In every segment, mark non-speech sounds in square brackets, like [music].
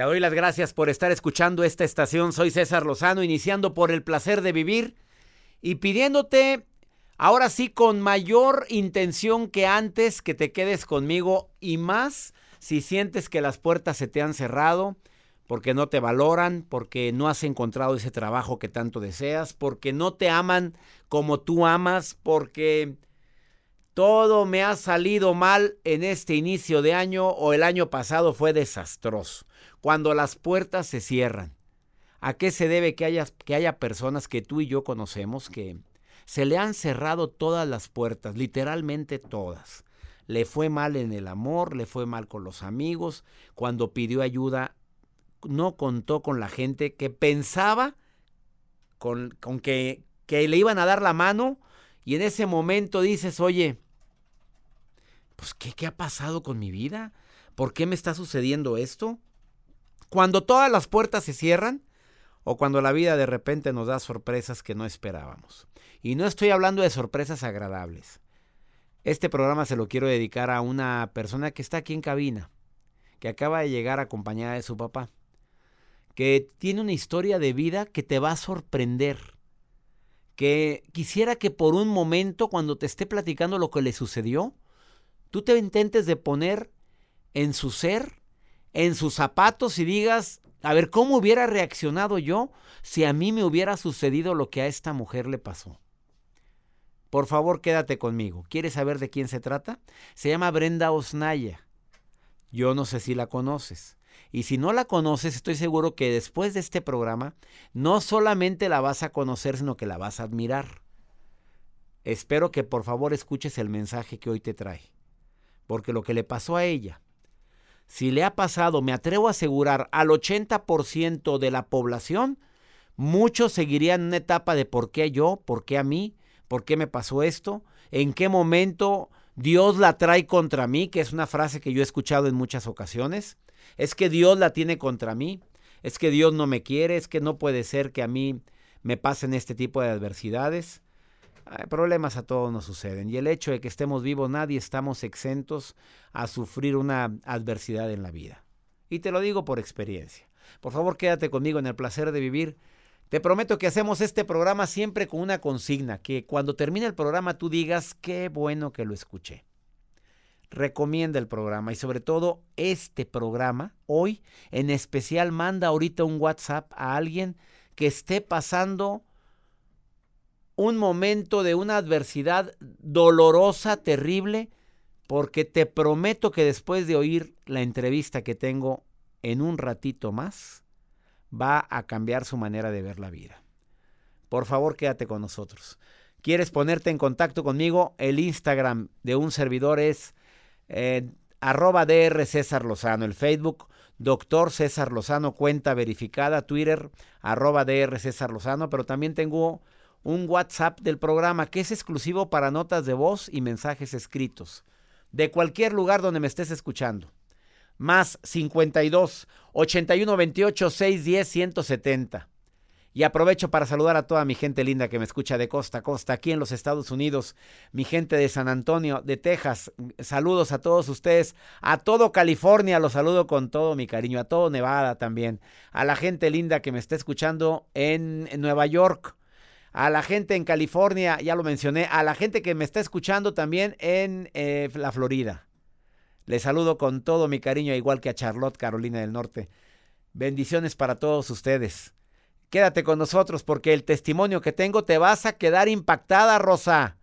Te doy las gracias por estar escuchando esta estación. Soy César Lozano, iniciando por el placer de vivir y pidiéndote, ahora sí, con mayor intención que antes, que te quedes conmigo y más si sientes que las puertas se te han cerrado, porque no te valoran, porque no has encontrado ese trabajo que tanto deseas, porque no te aman como tú amas, porque todo me ha salido mal en este inicio de año o el año pasado fue desastroso. Cuando las puertas se cierran, ¿a qué se debe que haya, que haya personas que tú y yo conocemos que se le han cerrado todas las puertas, literalmente todas? Le fue mal en el amor, le fue mal con los amigos, cuando pidió ayuda no contó con la gente que pensaba con, con que, que le iban a dar la mano y en ese momento dices, oye, pues ¿qué, ¿qué ha pasado con mi vida? ¿Por qué me está sucediendo esto? Cuando todas las puertas se cierran o cuando la vida de repente nos da sorpresas que no esperábamos. Y no estoy hablando de sorpresas agradables. Este programa se lo quiero dedicar a una persona que está aquí en cabina, que acaba de llegar acompañada de su papá que tiene una historia de vida que te va a sorprender. Que quisiera que por un momento, cuando te esté platicando lo que le sucedió, tú te intentes de poner en su ser, en sus zapatos y digas, a ver, ¿cómo hubiera reaccionado yo si a mí me hubiera sucedido lo que a esta mujer le pasó? Por favor, quédate conmigo. ¿Quieres saber de quién se trata? Se llama Brenda Osnaya. Yo no sé si la conoces. Y si no la conoces, estoy seguro que después de este programa, no solamente la vas a conocer, sino que la vas a admirar. Espero que por favor escuches el mensaje que hoy te trae. Porque lo que le pasó a ella, si le ha pasado, me atrevo a asegurar, al 80% de la población, muchos seguirían una etapa de por qué yo, por qué a mí, por qué me pasó esto, en qué momento Dios la trae contra mí, que es una frase que yo he escuchado en muchas ocasiones. Es que Dios la tiene contra mí. Es que Dios no me quiere. Es que no puede ser que a mí me pasen este tipo de adversidades. Problemas a todos nos suceden. Y el hecho de que estemos vivos, nadie estamos exentos a sufrir una adversidad en la vida. Y te lo digo por experiencia. Por favor, quédate conmigo en el placer de vivir. Te prometo que hacemos este programa siempre con una consigna, que cuando termine el programa tú digas, qué bueno que lo escuché recomienda el programa y sobre todo este programa hoy en especial manda ahorita un WhatsApp a alguien que esté pasando un momento de una adversidad dolorosa, terrible, porque te prometo que después de oír la entrevista que tengo en un ratito más, va a cambiar su manera de ver la vida. Por favor, quédate con nosotros. ¿Quieres ponerte en contacto conmigo? El Instagram de un servidor es eh, arroba DR César Lozano, el Facebook Doctor César Lozano, cuenta verificada, Twitter arroba DR César Lozano, pero también tengo un WhatsApp del programa que es exclusivo para notas de voz y mensajes escritos, de cualquier lugar donde me estés escuchando. Más 52 81 28 610 170. Y aprovecho para saludar a toda mi gente linda que me escucha de costa a costa aquí en los Estados Unidos, mi gente de San Antonio, de Texas. Saludos a todos ustedes, a todo California, los saludo con todo mi cariño, a todo Nevada también, a la gente linda que me está escuchando en, Nueva York, a la gente en California, ya lo mencioné, a la gente que me está escuchando también en eh, la Florida. Les saludo con todo mi cariño, igual que a Charlotte, Carolina del Norte. Bendiciones para todos ustedes. Quédate con nosotros porque el testimonio que tengo te vas a quedar impactada, Rosa.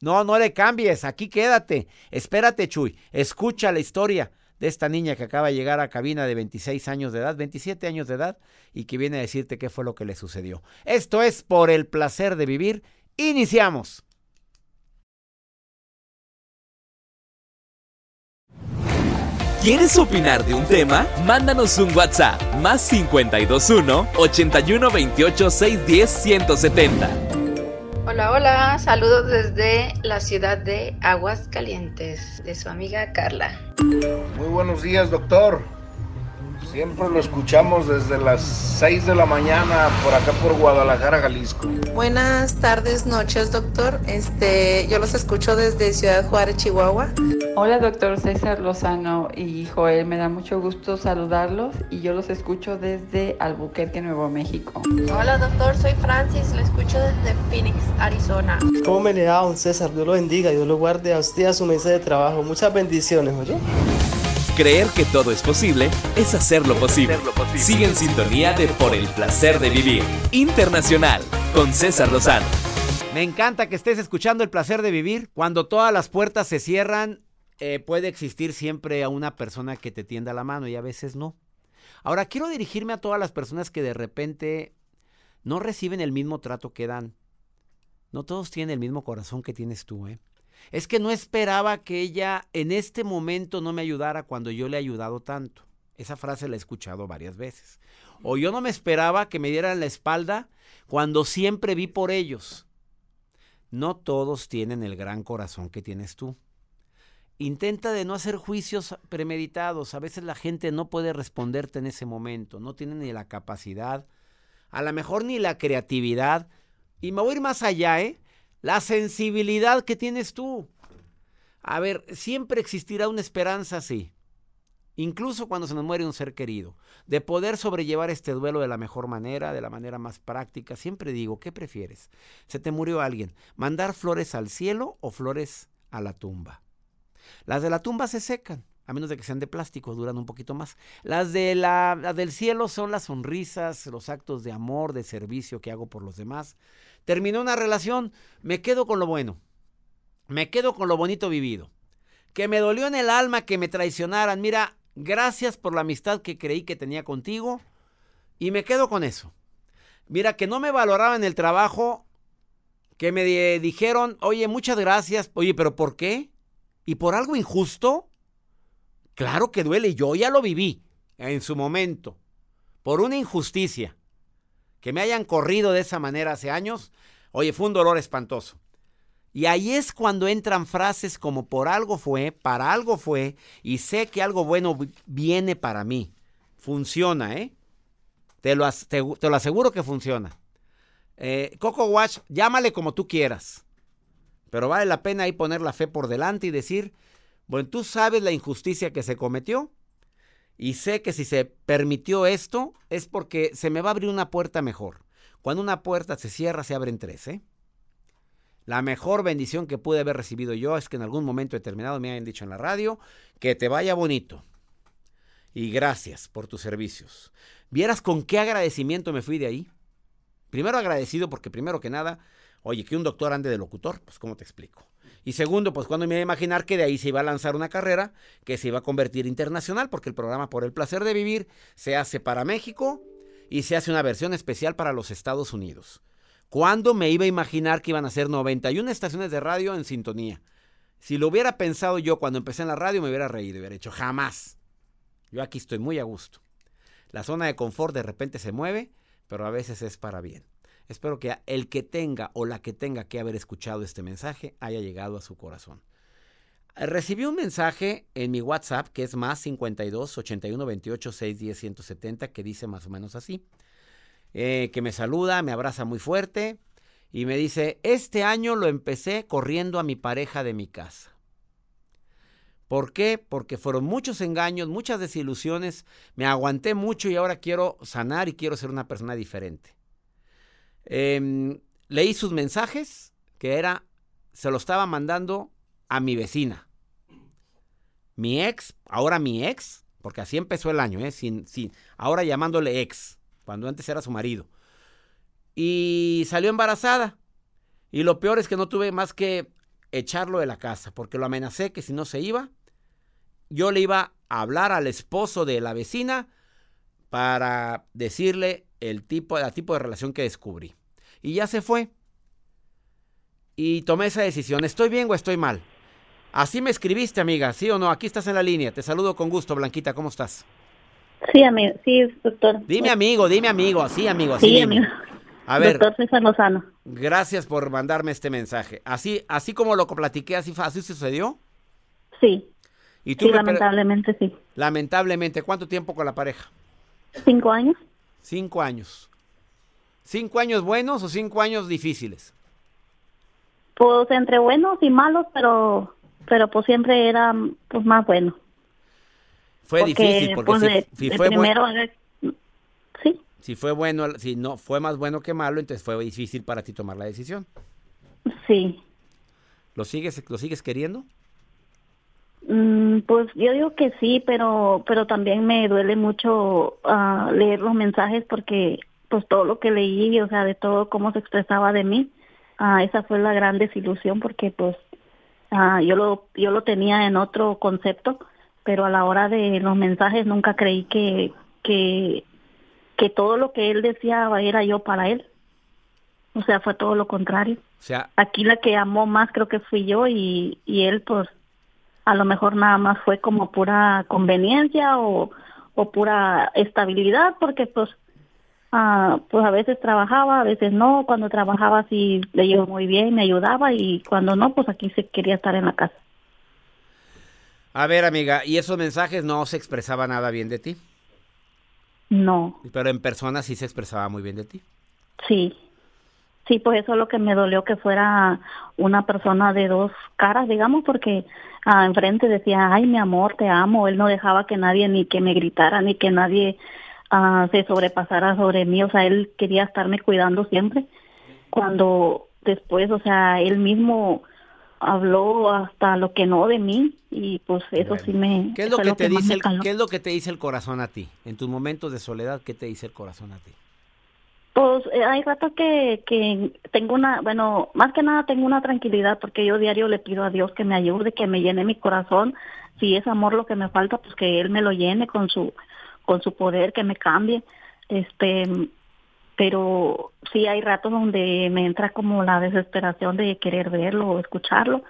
No, no le cambies, aquí quédate. Espérate, Chuy. Escucha la historia de esta niña que acaba de llegar a cabina de 26 años de edad, 27 años de edad, y que viene a decirte qué fue lo que le sucedió. Esto es por el placer de vivir. Iniciamos. ¿Quieres opinar de un tema? Mándanos un WhatsApp más 521 81 28 610 170. Hola, hola, saludos desde la ciudad de Aguascalientes, de su amiga Carla. Muy buenos días, doctor. Siempre lo escuchamos desde las 6 de la mañana por acá por Guadalajara, Jalisco. Buenas tardes, noches, doctor. Este, yo los escucho desde Ciudad Juárez, Chihuahua. Hola, doctor César Lozano y Joel. Me da mucho gusto saludarlos y yo los escucho desde Albuquerque, Nuevo México. Hola, doctor. Soy Francis. Lo escucho desde Phoenix, Arizona. ¿Cómo me le da, don César? Dios lo bendiga, Dios lo guarde a usted a su mesa de trabajo. Muchas bendiciones, oye. Creer que todo es posible es hacerlo posible. Sigue en sintonía de Por el placer de vivir. Internacional con César Lozano. Me encanta que estés escuchando el placer de vivir. Cuando todas las puertas se cierran, eh, puede existir siempre a una persona que te tienda la mano y a veces no. Ahora quiero dirigirme a todas las personas que de repente no reciben el mismo trato que dan. No todos tienen el mismo corazón que tienes tú, ¿eh? Es que no esperaba que ella en este momento no me ayudara cuando yo le he ayudado tanto. Esa frase la he escuchado varias veces. O yo no me esperaba que me dieran la espalda cuando siempre vi por ellos. No todos tienen el gran corazón que tienes tú. Intenta de no hacer juicios premeditados. A veces la gente no puede responderte en ese momento. No tiene ni la capacidad, a lo mejor ni la creatividad. Y me voy a ir más allá, ¿eh? La sensibilidad que tienes tú. A ver, siempre existirá una esperanza así. Incluso cuando se nos muere un ser querido. De poder sobrellevar este duelo de la mejor manera, de la manera más práctica. Siempre digo, ¿qué prefieres? Se te murió alguien. ¿Mandar flores al cielo o flores a la tumba? Las de la tumba se secan, a menos de que sean de plástico, duran un poquito más. Las, de la, del cielo son las sonrisas, los actos de amor, de servicio que hago por los demás. Terminó una relación, me quedo con lo bueno. Me quedo con lo bonito vivido. Que me dolió en el alma que me traicionaran. Mira, gracias por la amistad que creí que tenía contigo. Y me quedo con eso. Mira, que no me valoraban el trabajo, que me dijeron, oye, muchas gracias. Oye, pero ¿por qué? ¿Y por algo injusto? Claro que duele, yo ya lo viví en su momento. Por una injusticia. Que me hayan corrido de esa manera hace años, oye, fue un dolor espantoso. Y ahí es cuando entran frases como por algo fue, para algo fue, y sé que algo bueno viene para mí. Funciona, ¿eh? Te lo, te, lo aseguro que funciona. Eh, Coco Watch, llámale como tú quieras. Pero vale la pena ahí poner la fe por delante y decir, bueno, tú sabes la injusticia que se cometió y sé que si se permitió esto es porque se me va a abrir una puerta mejor. Cuando una puerta se cierra, se abren tres, ¿eh? La mejor bendición que pude haber recibido yo es que en algún momento determinado me hayan dicho en la radio que te vaya bonito. Y gracias por tus servicios. ¿Vieras con qué agradecimiento me fui de ahí? Primero agradecido porque primero que nada Oye, que un doctor ande de locutor, pues ¿cómo te explico? Y segundo, pues cuando me iba a imaginar que de ahí se iba a lanzar una carrera que se iba a convertir internacional, porque el programa Por el Placer de Vivir se hace para México y se hace una versión especial para los Estados Unidos. ¿Cuándo me iba a imaginar que iban a ser 91 estaciones de radio en sintonía? Si lo hubiera pensado yo cuando empecé en la radio, me hubiera reído y hubiera hecho jamás. Yo aquí estoy muy a gusto. La zona de confort de repente se mueve, pero a veces es para bien. Espero que el que tenga o la que tenga que haber escuchado este mensaje haya llegado a su corazón. Recibí un mensaje en mi WhatsApp que es más 52 81 28 610 170 que dice más o menos así. Eh, que me saluda, me abraza muy fuerte y me dice, este año lo empecé corriendo a mi pareja de mi casa. ¿Por qué? Porque fueron muchos engaños, muchas desilusiones, me aguanté mucho y ahora quiero sanar y quiero ser una persona diferente. Em, leí sus mensajes, que era, se lo estaba mandando a mi vecina. Mi ex, ahora mi ex, porque así empezó el año, ¿eh? Sin, sin, ahora llamándole ex, cuando antes era su marido. Y salió embarazada. Y lo peor es que no tuve más que echarlo de la casa, porque lo amenacé que si no se iba, yo le iba a hablar al esposo de la vecina para decirle el tipo, el tipo de relación que descubrí. Y ya se fue. Y tomé esa decisión. ¿Estoy bien o estoy mal? Así me escribiste, amiga, ¿sí o no? Aquí estás en la línea. Te saludo con gusto, Blanquita. ¿Cómo estás? Sí, amigo. Sí, doctor. Dime amigo, dime amigo. Sí, amigo. Así sí, amigo. A ver. Doctor César Lozano. Gracias por mandarme este mensaje. Así, así como lo platiqué, así, así sucedió. Sí. ¿Y tú sí, lamentablemente sí. Lamentablemente. ¿Cuánto tiempo con la pareja? Cinco años. Cinco años. ¿Cinco años buenos o cinco años difíciles? Pues entre buenos y malos, pero pero pues siempre era pues más bueno. Fue difícil porque pues, si, fue primero, bueno, sí. Si fue bueno, si no fue más bueno que malo, entonces fue difícil para ti tomar la decisión. Sí. ¿Lo sigues lo sigues queriendo? Mm, pues yo digo que sí, pero pero también me duele mucho ah, leer los mensajes porque pues todo lo que leí, o sea, de todo cómo se expresaba de mí, uh, esa fue la gran desilusión porque pues uh, yo lo yo lo tenía en otro concepto, pero a la hora de los mensajes nunca creí que que que todo lo que él decía era yo para él. O sea, fue todo lo contrario. O sea, aquí la que amó más creo que fui yo y y él pues a lo mejor nada más fue como pura conveniencia o, o pura estabilidad porque pues ah, pues a veces trabajaba, a veces no, cuando trabajaba sí le iba muy bien, me ayudaba y cuando no, pues aquí se quería estar en la casa. A ver, amiga, ¿y esos mensajes no se expresaba nada bien de ti? No. Pero en persona sí se expresaba muy bien de ti. Sí. Sí, pues eso es lo que me dolió que fuera una persona de dos caras, digamos, porque ah, enfrente decía, ay, mi amor, te amo. Él no dejaba que nadie ni que me gritara, ni que nadie ah, se sobrepasara sobre mí. O sea, él quería estarme cuidando siempre. Cuando después, o sea, él mismo habló hasta lo que no de mí y pues eso Bueno. sí me ¿Qué es lo que te dice el, qué es lo que te dice el corazón a ti? En tus momentos de soledad, ¿qué te dice el corazón a ti? Pues eh, hay ratos que, que tengo una, bueno, más que nada tengo una tranquilidad porque yo diario le pido a Dios que me ayude, que me llene mi corazón. Si es amor lo que me falta, pues que Él me lo llene con su, con su poder, que me cambie. Este, pero sí hay ratos donde me entra como la desesperación de querer verlo o escucharlo.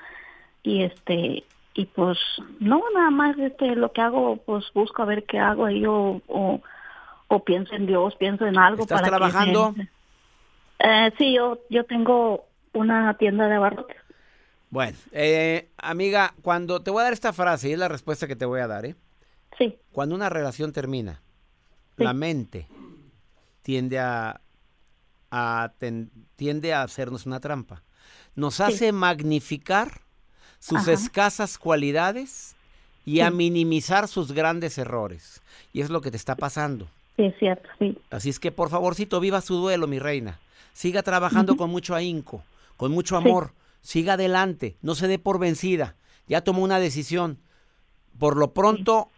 Y este, y pues no, nada más este, lo que hago, pues busco a ver qué hago ahí o, o, o pienso en Dios, pienso en algo ¿Estás para que trabajando? eh, sí, yo, yo tengo una tienda de abarrotes. Bueno, eh, amiga, cuando te voy a dar esta frase, y es la respuesta que te voy a dar, ¿eh? Sí, Cuando una relación termina, Sí. la mente tiende a, a ten- tiende a hacernos una trampa. Nos hace magnificar sus Ajá. escasas cualidades y a minimizar sus grandes errores. Y es lo que te está pasando. Sí, es cierto, sí. Así es que por favorcito, viva su duelo, mi reina. Siga trabajando con mucho ahínco, con mucho Sí. amor. Siga adelante, no se dé por vencida. Ya tomó una decisión. Por lo pronto,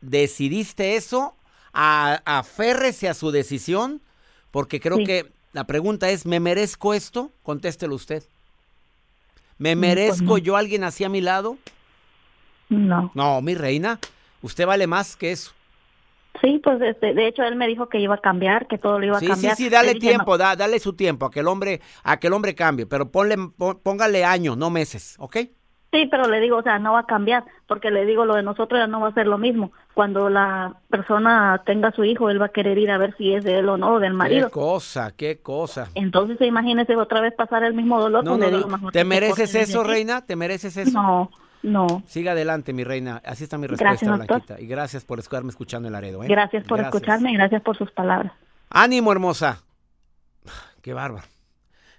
decidiste eso, a- aférrese a su decisión, porque creo Sí. que la pregunta es, ¿me merezco esto? Contéstelo usted. ¿Me Mm, pues merezco no. yo alguien así a mi lado? No. No, mi reina, usted vale más que eso. Sí, pues este, de hecho él me dijo que iba a cambiar, que todo lo iba Sí, a cambiar. sí, sí, dale no. tiempo, da- dale su tiempo a que el hombre, a que el hombre cambie, pero ponle, pon- póngale años, no meses, ¿ok? Sí, pero le digo, o sea, no va a cambiar, porque le digo, lo de nosotros ya no va a ser lo mismo. Cuando la persona tenga su hijo, él va a querer ir a ver si es de él o no, del Qué marido. cosa, qué cosa. Entonces, imagínese otra vez pasar el mismo dolor. No, pues no, le no. digo, mejor ¿Te mereces eso, reina? ¿Te mereces eso? No, no. Siga adelante, mi reina. Así está mi respuesta, Gracias. Blanquita. Y gracias por estarme escuchando en Laredo, ¿eh? Gracias por escucharme y gracias por sus palabras. Ánimo, hermosa. [sighs] Qué bárbaro.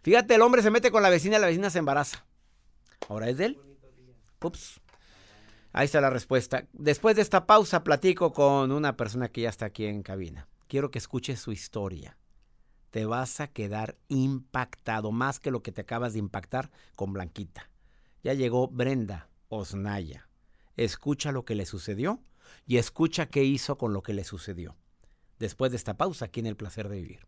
Fíjate, el hombre se mete con la vecina y la vecina se embaraza. ¿Ahora es de él? Ups. Ahí está la respuesta. Después de esta pausa, platico con una persona que ya está aquí en cabina. Quiero que escuches su historia. Te vas a quedar impactado, más que lo que te acabas de impactar con Blanquita. Ya llegó Brenda Osnaya. Escucha lo que le sucedió y escucha qué hizo con lo que le sucedió. Después de esta pausa, aquí en El Placer de Vivir.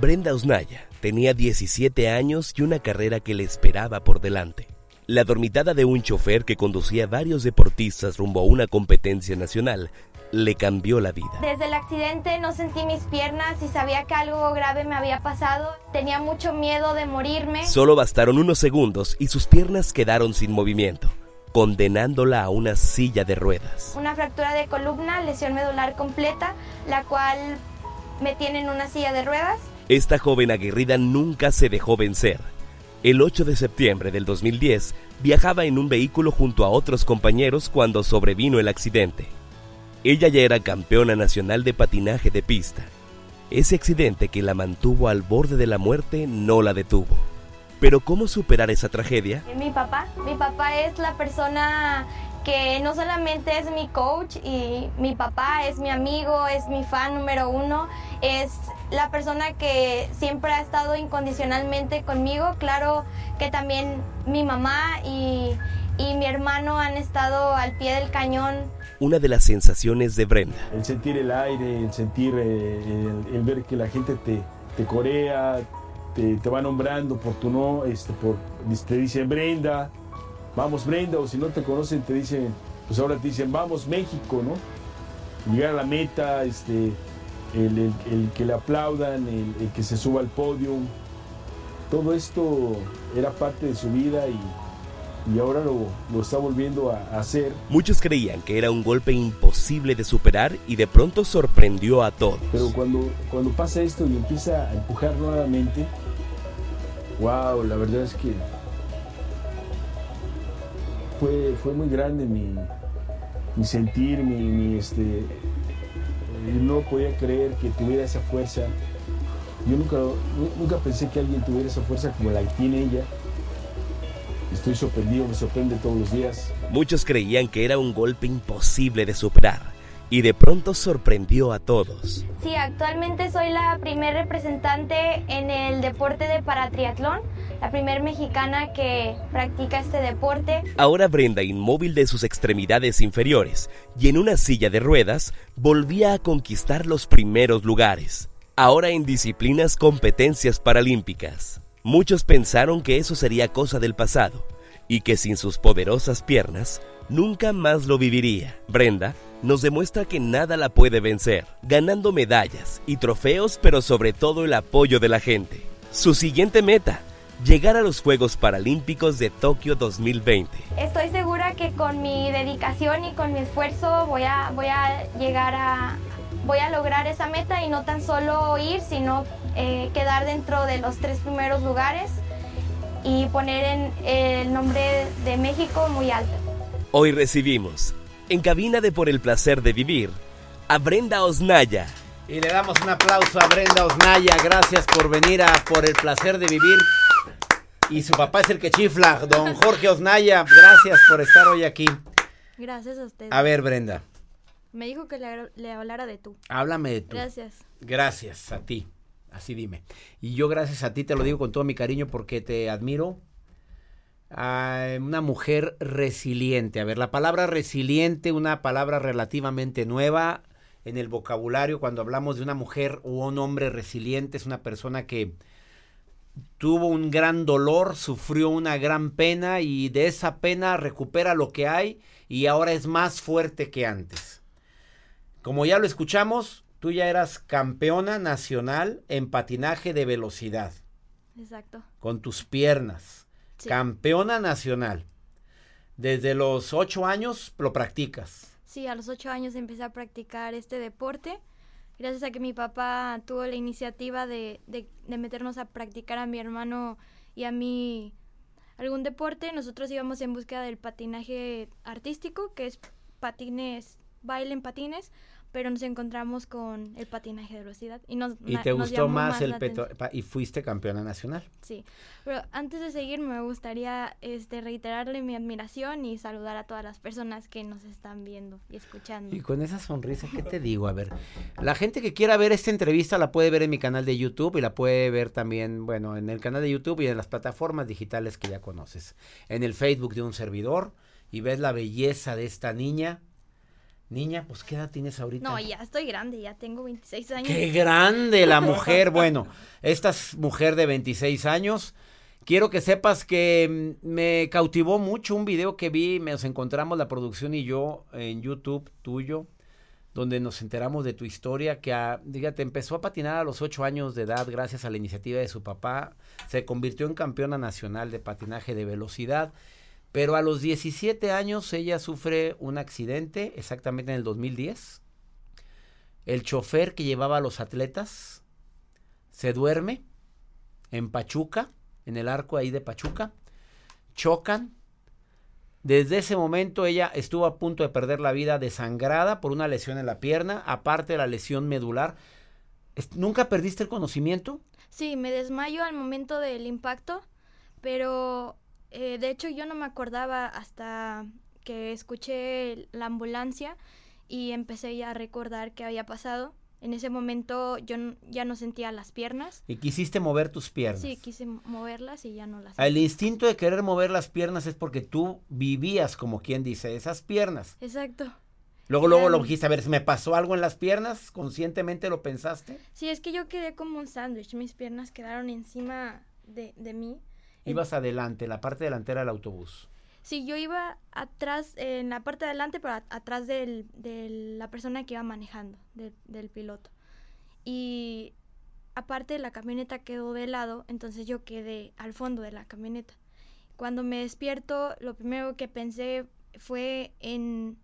Brenda Osnaya tenía 17 años y una carrera que le esperaba por delante. La dormitada de un chofer que conducía varios deportistas rumbo a una competencia nacional le cambió la vida. Desde el accidente no sentí mis piernas y sabía que algo grave me había pasado. Tenía mucho miedo de morirme. Solo bastaron unos segundos y sus piernas quedaron sin movimiento, condenándola a una silla de ruedas. Una fractura de columna, lesión medular completa, la cual me tiene en una silla de ruedas. Esta joven aguerrida nunca se dejó vencer. El 8 de septiembre del 2010 viajaba en un vehículo junto a otros compañeros cuando sobrevino el accidente. Ella ya era campeona nacional de patinaje de pista. Ese accidente que la mantuvo al borde de la muerte no la detuvo. Pero ¿cómo superar esa tragedia? Mi papá, mi papá es la persona que no solamente es mi coach y mi papá es mi amigo, es mi fan número uno, es la persona que siempre ha estado incondicionalmente conmigo. Claro que también mi mamá y, y mi hermano han estado al pie del cañón. Una de las sensaciones de Brenda. El sentir el aire, el sentir, eh, el, ver que la gente te, te corea, te, te, va nombrando por tu no, este, por, te dicen Brenda, vamos Brenda, o si no te conocen te dicen, pues ahora te dicen vamos México, ¿no? Llegar a la meta, este, el, el, el que le aplaudan, el, el, que se suba al podio, todo esto era parte de su vida y, y ahora lo, lo, está volviendo a hacer. Muchos creían que era un golpe imposible de superar y de pronto sorprendió a todos. Pero cuando, cuando pasa esto y empieza a empujar nuevamente, wow, la verdad es que fue, fue muy grande mi, mi sentir, mi, mi este, no podía creer que tuviera esa fuerza. Yo nunca, nunca pensé que alguien tuviera esa fuerza como la que tiene ella. Estoy sorprendido, me sorprende todos los días. Muchos creían que era un golpe imposible de superar y de pronto sorprendió a todos. Sí, actualmente soy la primer representante en el deporte de paratriatlón, la primer mexicana que practica este deporte. Ahora Brenda, inmóvil de sus extremidades inferiores y en una silla de ruedas, volvía a conquistar los primeros lugares, ahora en disciplinas competencias paralímpicas. Muchos pensaron que eso sería cosa del pasado y que sin sus poderosas piernas nunca más lo viviría. Brenda nos demuestra que nada la puede vencer, ganando medallas y trofeos, pero sobre todo el apoyo de la gente. Su siguiente meta, llegar a los Juegos Paralímpicos de Tokio 2020. Estoy segura que con mi dedicación y con mi esfuerzo voy a, voy a llegar a, voy a lograr esa meta y no tan solo ir, sino eh, quedar dentro de los tres primeros lugares y poner en el nombre de México muy alto. Hoy recibimos en cabina de Por el Placer de Vivir a Brenda Osnaya. Y le damos un aplauso a Brenda Osnaya. Gracias por venir a Por el Placer de Vivir. Y su papá es el que chifla, don Jorge Osnaya. Gracias por estar hoy aquí. Gracias a usted. A ver, Brenda. Me dijo que le, le hablara de tú. Háblame de tú. Gracias. Gracias a ti. Así dime. Y yo gracias a ti te lo digo con todo mi cariño porque te admiro. Una mujer resiliente. A ver, la palabra resiliente, una palabra relativamente nueva en el vocabulario cuando hablamos de una mujer o un hombre resiliente, es una persona que tuvo un gran dolor, sufrió una gran pena y de esa pena recupera lo que hay y ahora es más fuerte que antes. Como ya lo escuchamos, tú ya eras campeona nacional en patinaje de velocidad. Exacto. Con tus piernas. Sí. Campeona nacional. Desde los ocho años lo practicas. Sí, a los ocho años empecé a practicar este deporte. Gracias a que mi papá tuvo la iniciativa de, de, de meternos a practicar a mi hermano y a mí algún deporte, nosotros íbamos en búsqueda del patinaje artístico, que es patines, baile en patines, pero nos encontramos con el patinaje de velocidad y nos y te gustó más, más el peto y fuiste campeona nacional. Sí pero antes de seguir me gustaría este reiterarle mi admiración y saludar a todas las personas que nos están viendo y escuchando. Y con esa sonrisa qué te digo a ver la gente que quiera ver esta entrevista la puede ver en mi canal de YouTube y la puede ver también bueno en el canal de YouTube y en las plataformas digitales que ya conoces. En el Facebook de un servidor y ves la belleza de esta niña Niña, pues ¿qué edad tienes ahorita? No, ya estoy grande, ya tengo 26 años. ¡Qué grande la [laughs] mujer! bueno, esta es mujer de 26 años. Quiero que sepas que me cautivó mucho un video que vi, nos encontramos la producción y yo en YouTube tuyo, donde nos enteramos de tu historia, que a, empezó a patinar a los 8 años de edad gracias a la iniciativa de su papá, se convirtió en campeona nacional de patinaje de velocidad pero a los 17 años ella sufre un accidente, exactamente en el 2010. El chofer que llevaba a los atletas se duerme en Pachuca, en el arco ahí de Pachuca. Chocan. Desde ese momento ella estuvo a punto de perder la vida desangrada por una lesión en la pierna, aparte de la lesión medular. ¿Nunca perdiste el conocimiento? Sí, me desmayo al momento del impacto, pero eh, de hecho yo no me acordaba hasta que escuché la ambulancia y empecé ya a recordar qué había pasado. En ese momento yo ya no sentía las piernas. Y quisiste mover tus piernas. Sí, quise moverlas y ya no las El instinto de querer mover las piernas es porque tú vivías, como quien dice, esas piernas. Exacto. Luego, luego lo dijiste, a ver, ¿me pasó algo en las piernas? ¿Conscientemente lo pensaste? Sí, es que yo quedé como un sándwich. Mis piernas quedaron encima de, de mí. Ibas adelante, la parte delantera del autobús. Sí, yo iba atrás, en la parte de adelante, pero a- atrás del- de la persona que iba manejando, del- del piloto. Y aparte la camioneta quedó de lado, entonces yo quedé al fondo de la camioneta. Cuando me despierto, lo primero que pensé fue en...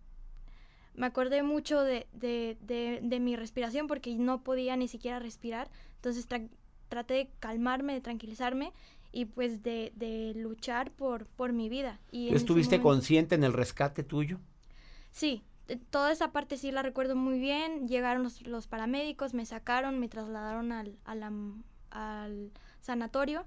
Me acordé mucho de, de, de, de mi respiración porque no podía ni siquiera respirar, entonces tra- traté de calmarme, de tranquilizarme y pues de, de luchar por, por mi vida. Y en ¿Estuviste momento- consciente en el rescate tuyo? Sí, t- toda esa parte sí la recuerdo muy bien. Llegaron los, los paramédicos, me sacaron, me trasladaron al, a la m- al sanatorio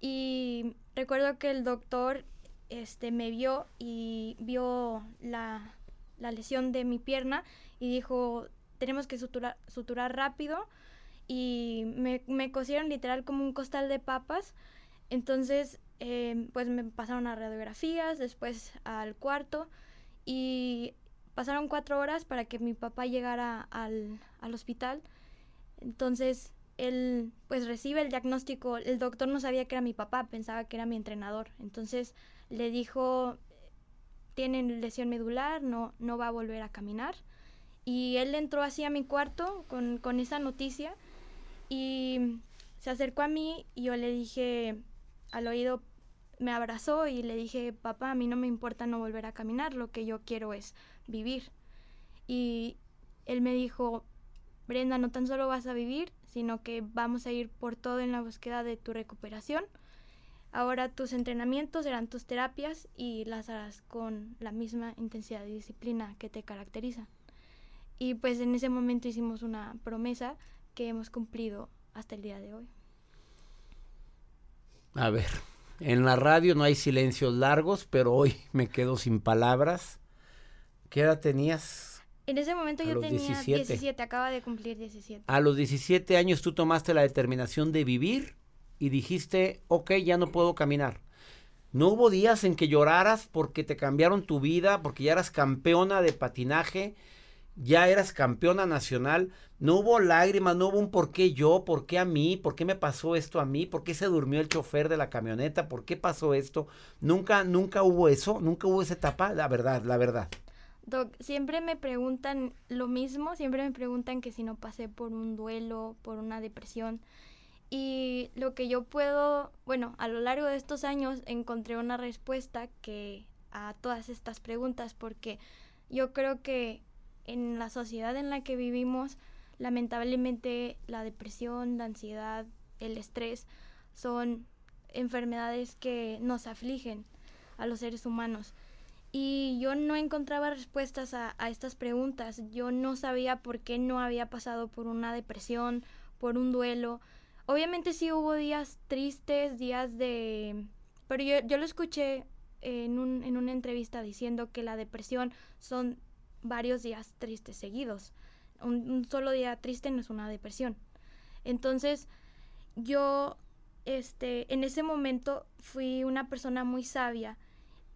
y recuerdo que el doctor este, me vio y vio la, la lesión de mi pierna y dijo, tenemos que suturar, suturar rápido y me, me cosieron literal como un costal de papas. Entonces, eh, pues me pasaron a radiografías, después al cuarto y pasaron cuatro horas para que mi papá llegara al, al hospital. Entonces, él pues recibe el diagnóstico. El doctor no sabía que era mi papá, pensaba que era mi entrenador. Entonces, le dijo, tiene lesión medular, no, no va a volver a caminar. Y él entró así a mi cuarto con, con esa noticia y se acercó a mí y yo le dije al oído, me abrazó y le dije, papá, a mí no me importa no volver a caminar, lo que yo quiero es vivir. Y él me dijo, Brenda, no tan solo vas a vivir, sino que vamos a ir por todo en la búsqueda de tu recuperación. Ahora tus entrenamientos serán tus terapias y las harás con la misma intensidad y disciplina que te caracteriza. Y pues en ese momento hicimos una promesa que hemos cumplido hasta el día de hoy. A ver, en la radio no hay silencios largos, pero hoy me quedo sin palabras. ¿Qué edad tenías? En ese momento A yo tenía 17. 17. acaba de cumplir 17. A los 17 años tú tomaste la determinación de vivir y dijiste, ok, ya no puedo caminar. ¿No hubo días en que lloraras porque te cambiaron tu vida, porque ya eras campeona de patinaje, ya eras campeona nacional? ¿No hubo lágrimas, no hubo un por qué yo, por qué a mí, por qué me pasó esto a mí, por qué se durmió el chofer de la camioneta, por qué pasó esto? Nunca, nunca hubo eso, nunca hubo esa etapa, la verdad, la verdad. Doc, siempre me preguntan lo mismo, siempre me preguntan que si no pasé por un duelo, por una depresión. Y lo que yo puedo, bueno, a lo largo de estos años encontré una respuesta que a todas estas preguntas, porque yo creo que en la sociedad en la que vivimos, lamentablemente la depresión, la ansiedad, el estrés son enfermedades que nos afligen a los seres humanos. Y yo no encontraba respuestas a, estas preguntas. Yo no sabía por qué no había pasado por una depresión, por un duelo. Obviamente sí hubo días tristes, días de... Pero yo, yo lo escuché en, un, en una entrevista diciendo que la depresión son varios días tristes seguidos. Un, solo día triste no es una depresión. Entonces, yo, este, en ese momento fui una persona muy sabia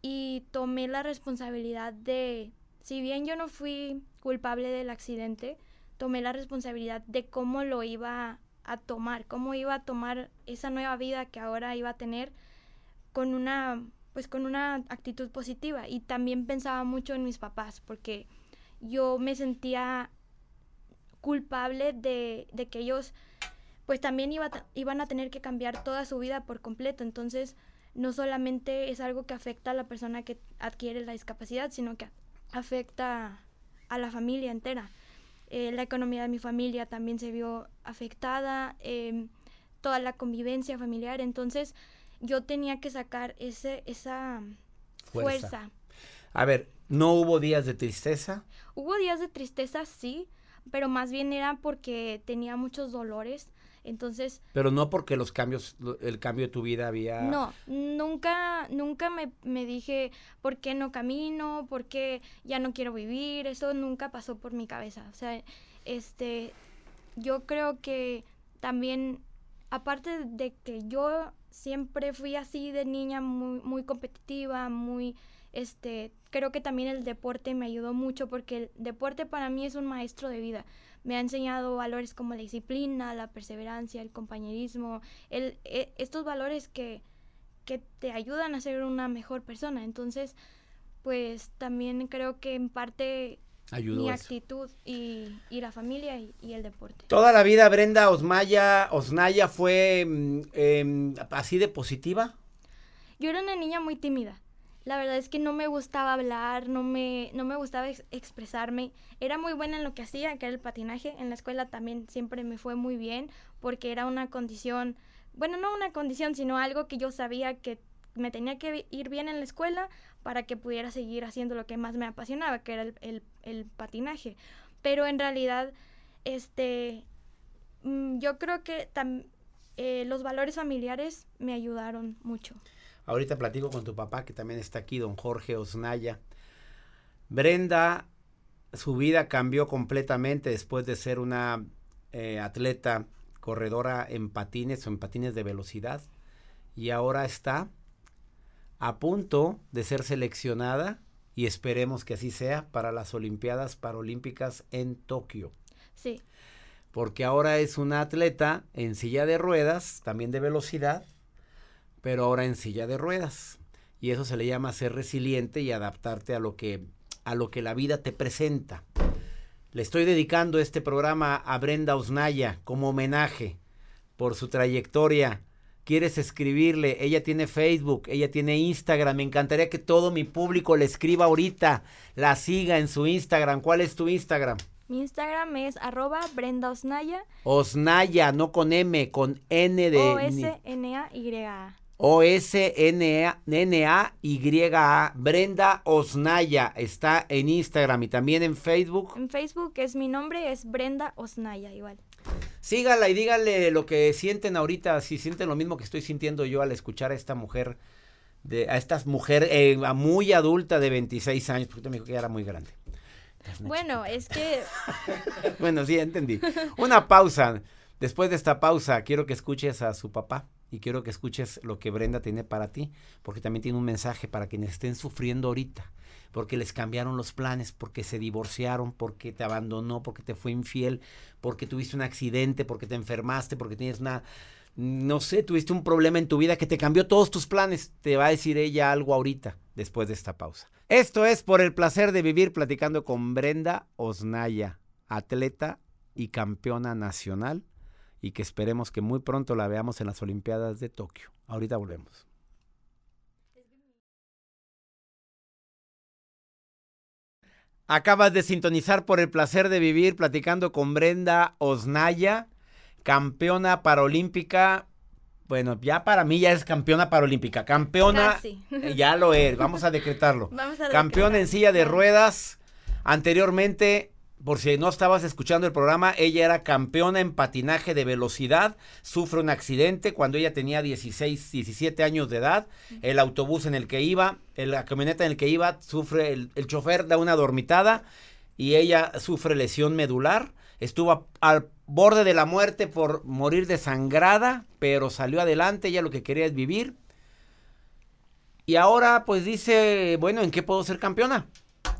y tomé la responsabilidad de, si bien yo no fui culpable del accidente, tomé la responsabilidad de cómo lo iba a tomar, cómo iba a tomar esa nueva vida que ahora iba a tener con una pues con una actitud positiva y también pensaba mucho en mis papás porque yo me sentía culpable de, de que ellos pues también iba, iban a tener que cambiar toda su vida por completo entonces no solamente es algo que afecta a la persona que adquiere la discapacidad, sino que afecta a la familia entera. Eh, la economía de mi familia también se vio afectada, eh, toda la convivencia familiar, entonces yo tenía que sacar ese, esa fuerza. fuerza. A ver, ¿no hubo días de tristeza? Hubo días de tristeza, sí, pero más bien era porque tenía muchos dolores. Entonces, Pero no porque los cambios, el cambio de tu vida había... no, nunca, nunca me, me dije por qué no camino, por qué ya no quiero vivir, eso nunca pasó por mi cabeza. O sea, este, yo creo que también, aparte de que yo siempre fui así de niña, muy, muy competitiva, muy, este, creo que también el deporte me ayudó mucho porque el deporte para mí es un maestro de vida. Me ha enseñado valores como la disciplina, la perseverancia, el compañerismo, el, e- estos valores que, que te ayudan a ser una mejor persona. Entonces, pues también creo que en parte Ayudó mi eso. actitud y, y la familia y, y el deporte. Toda la vida Brenda Osmaya, Osnaya fue mm, em, así de positiva. Yo era una niña muy tímida. La verdad es que no me gustaba hablar, no me, no me gustaba ex- expresarme. Era muy buena en lo que hacía, que era el patinaje. En la escuela también siempre me fue muy bien porque era una condición, bueno, no una condición, sino algo que yo sabía que me tenía que ir bien en la escuela para que pudiera seguir haciendo lo que más me apasionaba, que era el, el- el patinaje. Pero en realidad, este, mm, yo creo que eh, los valores familiares me ayudaron mucho. Ahorita platico con tu papá, que también está aquí, don Jorge Osnaya. Brenda, su vida cambió completamente después de ser una eh, atleta corredora en patines o en patines de velocidad. Y ahora está a punto de ser seleccionada, y esperemos que así sea, para las Olimpiadas Paralímpicas en Tokio. Sí. Porque ahora es una atleta en silla de ruedas, también de velocidad, pero ahora en silla de ruedas. Y eso se le llama ser resiliente y adaptarte a lo que a lo que la vida te presenta. Le estoy dedicando este programa a Brenda Osnaya como homenaje por su trayectoria. Quieres escribirle, ella tiene Facebook, ella tiene Instagram. Me encantaría que todo mi público le escriba ahorita, la siga en su Instagram. ¿Cuál es tu Instagram? Mi Instagram es arroba Brenda Osnaya, Osnaya, no con M, con N de... O-S-N-A-Y-A. O-S-N-A-Y-A. Brenda Osnaya está en Instagram y también en Facebook. En Facebook es mi nombre, es Brenda Osnaya igual. Sígala y dígale lo que sienten ahorita, si sienten lo mismo que estoy sintiendo yo al escuchar a esta mujer, de, a esta mujer eh, muy adulta de 26 años, porque usted me dijo que ya era muy grande. Bueno, es que [laughs] Bueno, sí, entendí. Una pausa. Después de esta pausa, quiero que escuches a su papá y quiero que escuches lo que Brenda tiene para ti, porque también tiene un mensaje para quienes estén sufriendo ahorita, porque les cambiaron los planes, porque se divorciaron, porque te abandonó, porque te fue infiel, porque tuviste un accidente, porque te enfermaste, porque tienes una, no sé, tuviste un problema en tu vida que te cambió todos tus planes. Te va a decir ella algo ahorita, después de esta pausa. Esto es por el placer de vivir platicando con Brenda Osnaya, atleta y campeona nacional, y que esperemos que muy pronto la veamos en las Olimpiadas de Tokio. Ahorita volvemos. Acabas de sintonizar por el placer de vivir platicando con Brenda Osnaya, campeona paralímpica. Bueno, ya para mí ya es campeona paralímpica. Campeona, Casi. eh, ya lo es, vamos a decretarlo. [laughs] Vamos a Campeona decretar. en silla de ruedas. Anteriormente, por si no estabas escuchando el programa, ella era campeona en patinaje de velocidad. Sufre un accidente cuando ella tenía 16, 17 años de edad. El autobús en el que iba, la camioneta en el que iba, sufre, el, el chofer da una dormitada y ella sufre lesión medular. Estuvo a- al borde de la muerte por morir desangrada, pero salió adelante. Ella lo que quería es vivir. Y ahora pues dice, bueno, ¿en qué puedo ser campeona?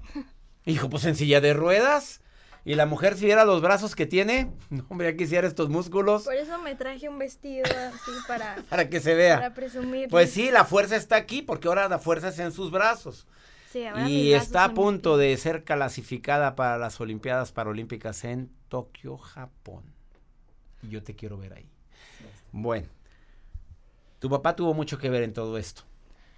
[laughs] Dijo, pues en silla de ruedas. Y la mujer si viera los brazos que tiene, [laughs] no, hombre, ya quisiera estos músculos Por eso me traje un vestido así para, [laughs] para que se vea. para presumir. Pues sí, la fuerza está aquí porque ahora la fuerza es en sus brazos. Sí, ahora Y brazos está a punto de ser clasificada para las Olimpiadas Paralímpicas en Tokio, Japón. Y yo te quiero ver ahí. Bueno, tu papá tuvo mucho que ver en todo esto.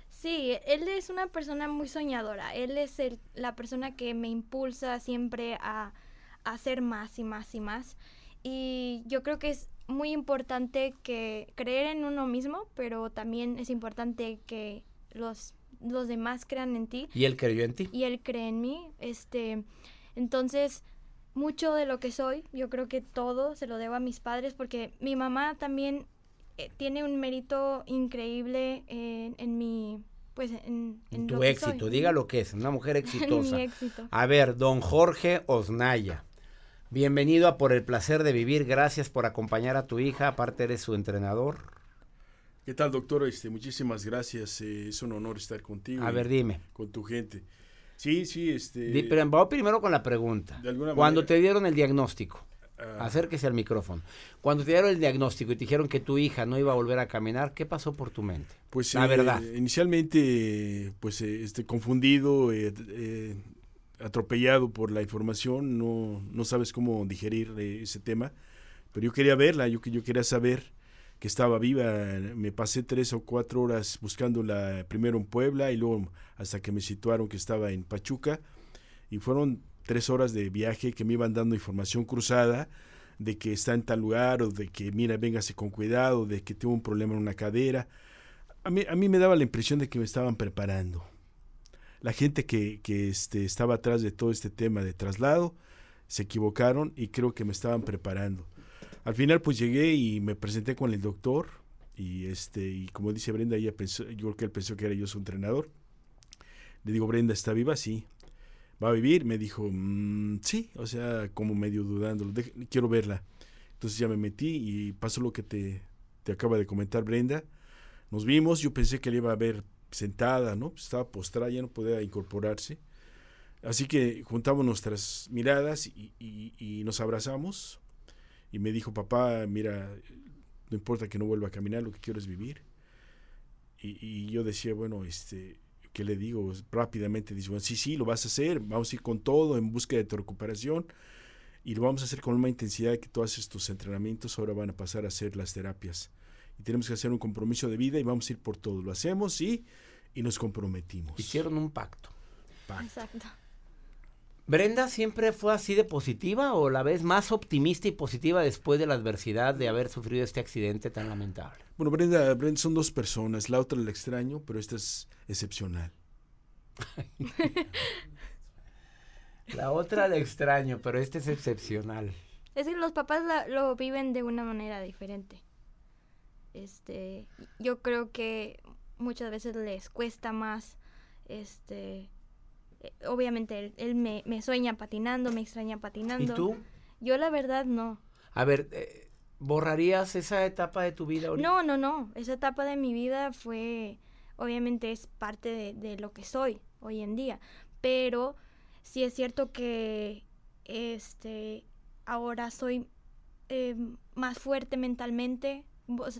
Sí, él es una persona muy soñadora. Él es el- la persona que me impulsa siempre a hacer más y más y más. Y yo creo que es muy importante que creer en uno mismo, pero también es importante que los, los demás crean en ti. ¿Y él creyó en ti? Y él cree en mí. Este, entonces, mucho de lo que soy, yo creo que todo se lo debo a mis padres porque mi mamá también eh, tiene un mérito increíble en, en mi pues en, En lo tu que éxito, soy. diga lo que es, una mujer [laughs] mi exitosa. éxito. A ver, don Jorge Osnaya, bienvenido a Por el Placer de Vivir, gracias por acompañar a tu hija, aparte eres su entrenador. ¿Qué tal, doctor? Este, muchísimas gracias. eh, es un honor estar contigo. A ver, dime. Con tu gente. Sí, sí, este. Di- pero vamos primero con la pregunta. De alguna Cuando manera- te dieron el diagnóstico, Ah. acérquese al micrófono. Cuando te dieron el diagnóstico y te dijeron que tu hija no iba a volver a caminar, ¿qué pasó por tu mente? Pues la eh, verdad. Inicialmente, pues eh, este, confundido, eh, atropellado por la información, no, no sabes cómo digerir eh, ese tema. Pero yo quería verla, yo, yo quería saber que estaba viva. Me pasé tres o cuatro horas buscándola primero en Puebla y luego hasta que me situaron que estaba en Pachuca. Y fueron tres horas de viaje que me iban dando información cruzada de que está en tal lugar o de que, mira, véngase con cuidado, de que tuvo un problema en una cadera. A mí, a mí me daba la impresión de que me estaban preparando. La gente que, que este, estaba atrás de todo este tema de traslado se equivocaron y creo que me estaban preparando. Al final pues llegué y me presenté con el doctor y este y como dice Brenda, ella pensó, yo creo que él pensó que era yo su entrenador. Le digo, Brenda, ¿está viva? Sí. ¿Va a vivir? Me dijo, "Mm, sí, o sea, como medio dudándolo, "Dej- quiero verla. Entonces ya me metí y pasó lo que te, te acaba de comentar Brenda. Nos vimos, yo pensé que le iba a ver sentada, ¿no? Pues estaba postrada, ya no podía incorporarse. Así que juntamos nuestras miradas y, nos abrazamos. Y me dijo, papá, mira, no importa que no vuelva a caminar, lo que quiero es vivir. Y, yo decía, bueno, este, ¿qué le digo? Rápidamente dice, bueno, sí, sí, lo vas a hacer, vamos a ir con todo en busca de tu recuperación. Y lo vamos a hacer con una intensidad que todos estos entrenamientos ahora van a pasar a ser las terapias. Y tenemos que hacer un compromiso de vida y vamos a ir por todo. Lo hacemos y, y nos comprometimos. Hicieron un pacto. Exacto. ¿Brenda siempre fue así de positiva o la ves más optimista y positiva después de la adversidad de haber sufrido este accidente tan lamentable? Bueno, Brenda, Brenda son dos personas. La otra la extraño, pero esta es excepcional. [laughs] La otra la extraño, pero este es excepcional. Es que los papás la- lo viven de una manera diferente. Este, yo creo que muchas veces les cuesta más, este, eh, obviamente él, él me, me sueña patinando, me extraña patinando. ¿Y tú? Yo la verdad no. A ver, eh, ¿borrarías esa etapa de tu vida ahorita? No, no, no. Esa etapa de mi vida fue, obviamente es parte de, de lo que soy hoy en día. Pero sí es cierto que, este, ahora soy eh, más fuerte mentalmente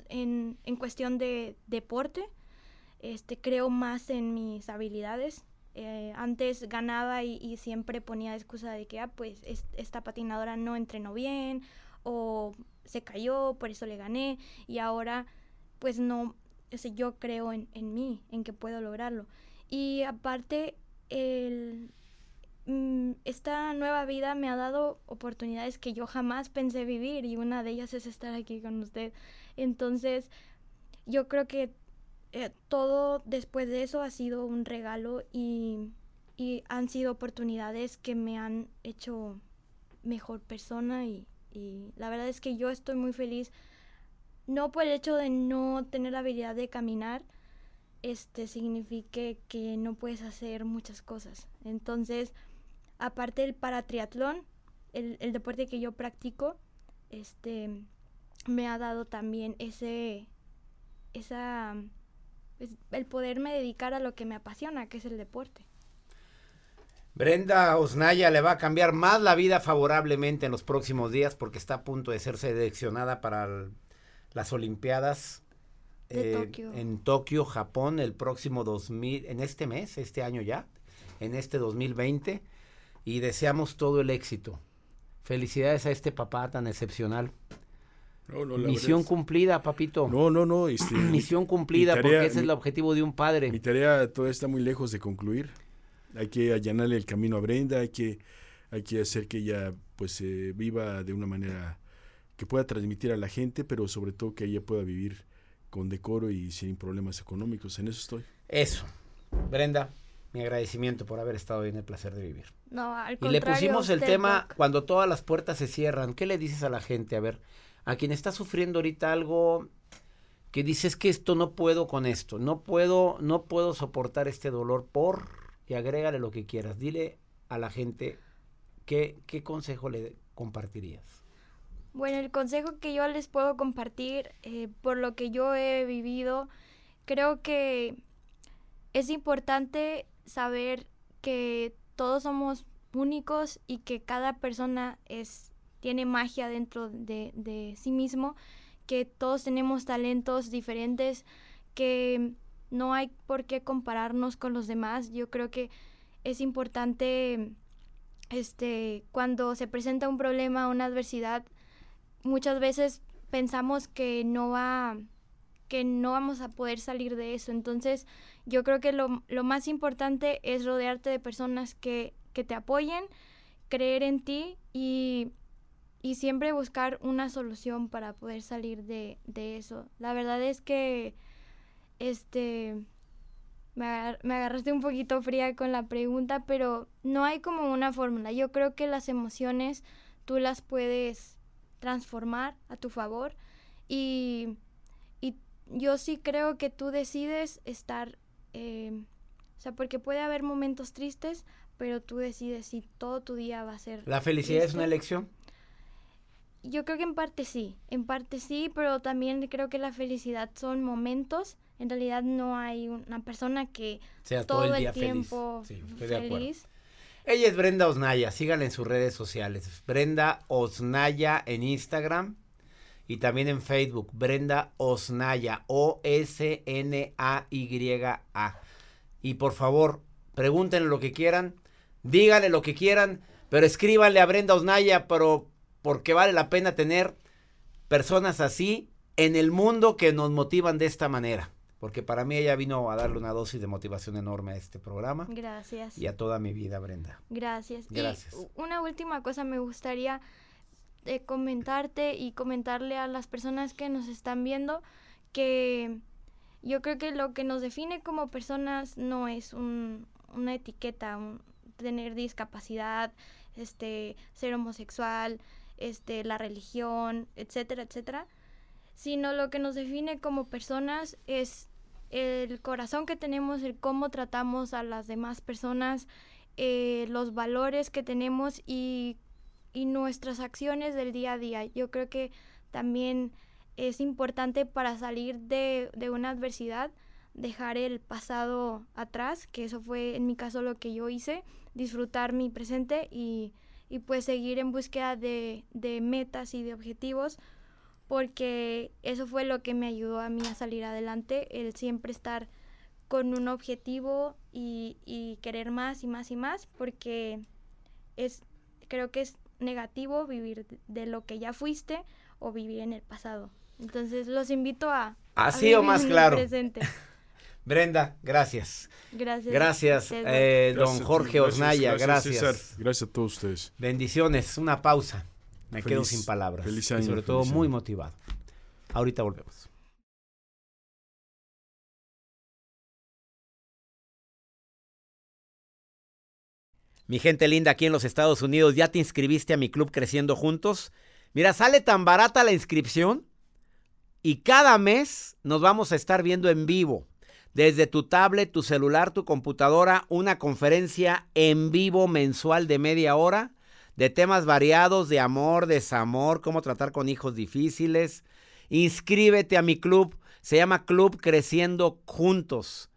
en, en cuestión de deporte. Este, creo más en mis habilidades. Eh, antes ganaba y, siempre ponía excusa de que, ah, pues es- esta patinadora no entrenó bien o se cayó, por eso le gané. Y ahora, pues no, o yo creo en, en mí, en que puedo lograrlo. Y aparte, el, esta nueva vida me ha dado oportunidades que yo jamás pensé vivir y una de ellas es estar aquí con usted. Entonces, yo creo que eh, todo después de eso ha sido un regalo y, y han sido oportunidades que me han hecho mejor persona y, y la verdad es que yo estoy muy feliz no por el hecho de no tener la habilidad de caminar este signifique que no puedes hacer muchas cosas entonces aparte del paratriatlón el, el deporte que yo practico este me ha dado también ese esa pues, el poderme dedicar a lo que me apasiona que es el deporte Brenda Osnaya le va a cambiar más la vida favorablemente en los próximos días porque está a punto de ser seleccionada para el- las Olimpiadas De eh, Tokio. en Tokio, Japón, el próximo 2000, en este mes, este año ya, en este 2020, y deseamos todo el éxito. Felicidades a este papá tan excepcional. No, no, Misión cumplida, papito. No, no, no. Este, [clears throat] Misión mi- cumplida, porque ese es el objetivo de un padre. Mi tarea todavía está muy lejos de concluir. Hay que allanarle el camino a Brenda, hay que, hay que hacer que ella pues eh, viva de una manera que pueda transmitir a la gente, pero sobre todo que ella pueda vivir con decoro y sin problemas económicos. En eso estoy. Eso. Brenda, mi agradecimiento por haber estado hoy en el placer de vivir. No, al Y le pusimos el tema cuando todas las puertas se cierran. ¿Qué le dices a la gente? A ver, a quien está sufriendo ahorita algo que dices que esto no puedo con esto, no puedo, no puedo soportar este dolor por y agrégale lo que quieras. Dile a la gente qué, qué consejo le compartirías. Bueno, el consejo que yo les puedo compartir, eh, por lo que yo he vivido, creo que es importante saber que todos somos únicos y que cada persona es, tiene magia dentro de, de sí mismo, que todos tenemos talentos diferentes, que no hay por qué compararnos con los demás. Yo creo que es importante este, cuando se presenta un problema, una adversidad, muchas veces pensamos que no va que no vamos a poder salir de eso. Entonces, yo creo que lo, lo más importante es rodearte de personas que, que te apoyen, creer en ti y, y siempre buscar una solución para poder salir de, de eso. La verdad es que este me, me agarraste un poquito fría con la pregunta, pero no hay como una fórmula. Yo creo que las emociones tú las puedes transformar a tu favor y yo sí creo que tú decides estar, eh, o sea, porque puede haber momentos tristes, pero tú decides si todo tu día va a ser... ¿La felicidad es una elección? Yo creo que en parte sí, en parte sí, pero también creo que la felicidad son momentos. En realidad no hay una persona que Sea todo, todo el día el feliz. tiempo Sí, feliz. Ella es Brenda Osnaya, síganla en sus redes sociales. Brenda Osnaya en Instagram y también en Facebook. Brenda Osnaya, O-S-N-A-Y-A. Y por favor, pregúntenle lo que quieran, díganle lo que quieran, pero escríbanle a Brenda Osnaya, pero porque vale la pena tener personas así en el mundo que nos motivan de esta manera. Porque para mí ella vino a darle una dosis de motivación enorme a este programa Gracias. y a toda mi vida, Brenda. Gracias. Gracias. Y una última cosa me gustaría eh, comentarte y comentarle a las personas que nos están viendo que yo creo que lo que nos define como personas no es un- una etiqueta, tener discapacidad, este, ser homosexual, este, la religión, etcétera, etcétera, sino lo que nos define como personas es el corazón que tenemos, el cómo tratamos a las demás personas, eh, los valores que tenemos y, y nuestras acciones del día a día. Yo creo que también es importante para salir de, de una adversidad, dejar el pasado atrás, que eso fue en mi caso lo que yo hice, disfrutar mi presente y, y pues seguir en búsqueda de, de metas y de objetivos, porque eso fue lo que me ayudó a mí a salir adelante, el siempre estar con un objetivo y, y querer más y más y más, porque es, creo que es negativo vivir de- lo que ya fuiste o vivir en el pasado. Entonces los invito a... a Así o más claro. presente. [laughs] Brenda, gracias. Gracias. Gracias, eh, Gracias don Jorge gracias, Osnaya, gracias, gracias. César. Gracias a todos ustedes. Bendiciones, una pausa. Me quedo sin palabras. feliz y año, sobre todo muy motivado. Ahorita volvemos. Mi gente linda aquí en los Estados Unidos, ¿ya te inscribiste a mi club Creciendo Juntos? Mira, sale tan barata la inscripción y cada mes nos vamos a estar viendo en vivo. Desde tu tablet, tu celular, tu computadora, una conferencia en vivo mensual de media hora de temas variados de amor, desamor, cómo tratar con hijos difíciles. Inscríbete a mi club, se llama Club Creciendo Juntos.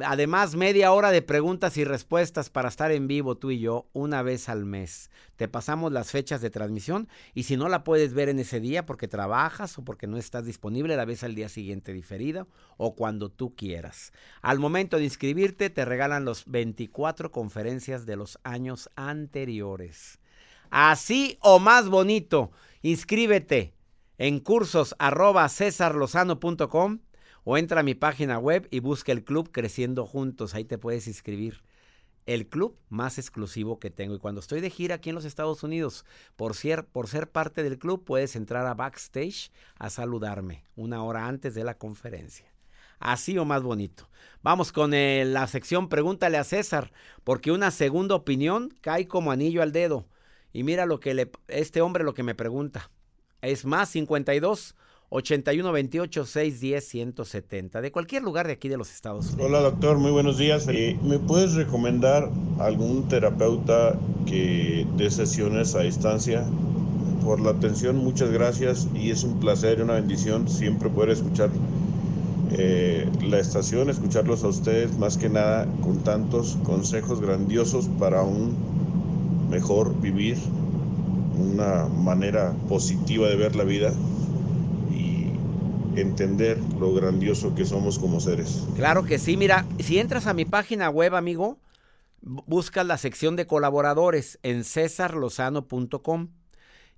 Además, media hora de preguntas y respuestas para estar en vivo tú y yo una vez al mes. Te pasamos las fechas de transmisión y si no la puedes ver en ese día porque trabajas o porque no estás disponible, la ves al día siguiente diferida o cuando tú quieras. Al momento de inscribirte te regalan los 24 conferencias de los años anteriores. Así o más bonito, inscríbete en cursos o entra a mi página web y busca el club Creciendo Juntos. Ahí te puedes inscribir. El club más exclusivo que tengo. Y cuando estoy de gira aquí en los Estados Unidos, por ser, por ser parte del club, puedes entrar a backstage a saludarme una hora antes de la conferencia. Así o más bonito. Vamos con eh, la sección Pregúntale a César, porque una segunda opinión cae como anillo al dedo. Y mira lo que le, este hombre lo que me pregunta. Es más 52 81 28 610 170 de cualquier lugar de aquí de los Estados Unidos. Hola doctor, muy buenos días. Eh, ¿Me puedes recomendar algún terapeuta que dé sesiones a distancia? Por la atención, muchas gracias y es un placer y una bendición siempre poder escuchar eh, la estación, escucharlos a ustedes más que nada con tantos consejos grandiosos para un mejor vivir, una manera positiva de ver la vida entender lo grandioso que somos como seres. Claro que sí, mira, si entras a mi página web, amigo, buscas la sección de colaboradores en cesarlozano.com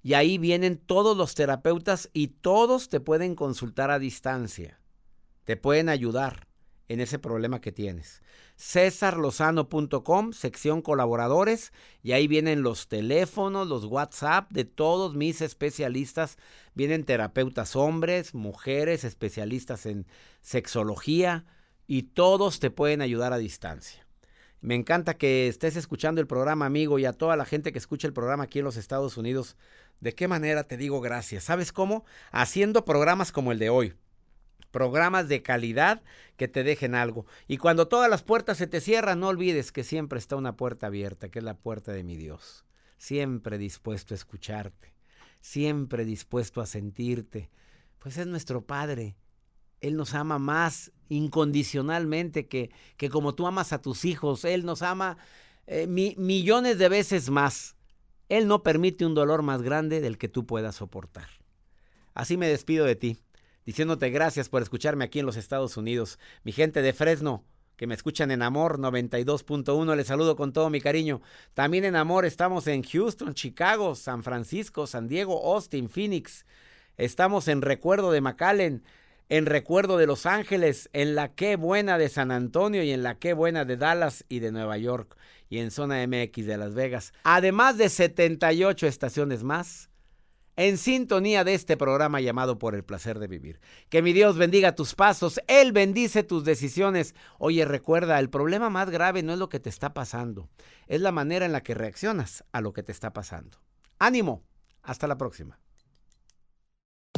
y ahí vienen todos los terapeutas y todos te pueden consultar a distancia. Te pueden ayudar en ese problema que tienes. cesarlozano.com, sección colaboradores, y ahí vienen los teléfonos, los WhatsApp de todos mis especialistas. Vienen terapeutas hombres, mujeres, especialistas en sexología, y todos te pueden ayudar a distancia. Me encanta que estés escuchando el programa, amigo, y a toda la gente que escucha el programa aquí en los Estados Unidos. ¿De qué manera te digo gracias? ¿Sabes cómo? Haciendo programas como el de hoy programas de calidad que te dejen algo. Y cuando todas las puertas se te cierran, no olvides que siempre está una puerta abierta, que es la puerta de mi Dios. Siempre dispuesto a escucharte, siempre dispuesto a sentirte. Pues es nuestro Padre. Él nos ama más incondicionalmente que, que como tú amas a tus hijos. Él nos ama eh, millones de veces más. Él no permite un dolor más grande del que tú puedas soportar. Así me despido de ti diciéndote gracias por escucharme aquí en los Estados Unidos. Mi gente de Fresno, que me escuchan en Amor 92.1, les saludo con todo mi cariño. También en Amor estamos en Houston, Chicago, San Francisco, San Diego, Austin, Phoenix. Estamos en Recuerdo de McAllen, en Recuerdo de Los Ángeles, en la Qué Buena de San Antonio y en la Qué Buena de Dallas y de Nueva York y en Zona MX de Las Vegas. Además de 78 estaciones más en sintonía de este programa llamado Por el placer de vivir. Que mi Dios bendiga tus pasos, Él bendice tus decisiones. Oye, recuerda, el problema más grave no es lo que te está pasando, es la manera en la que reaccionas a lo que te está pasando. Ánimo, hasta la próxima.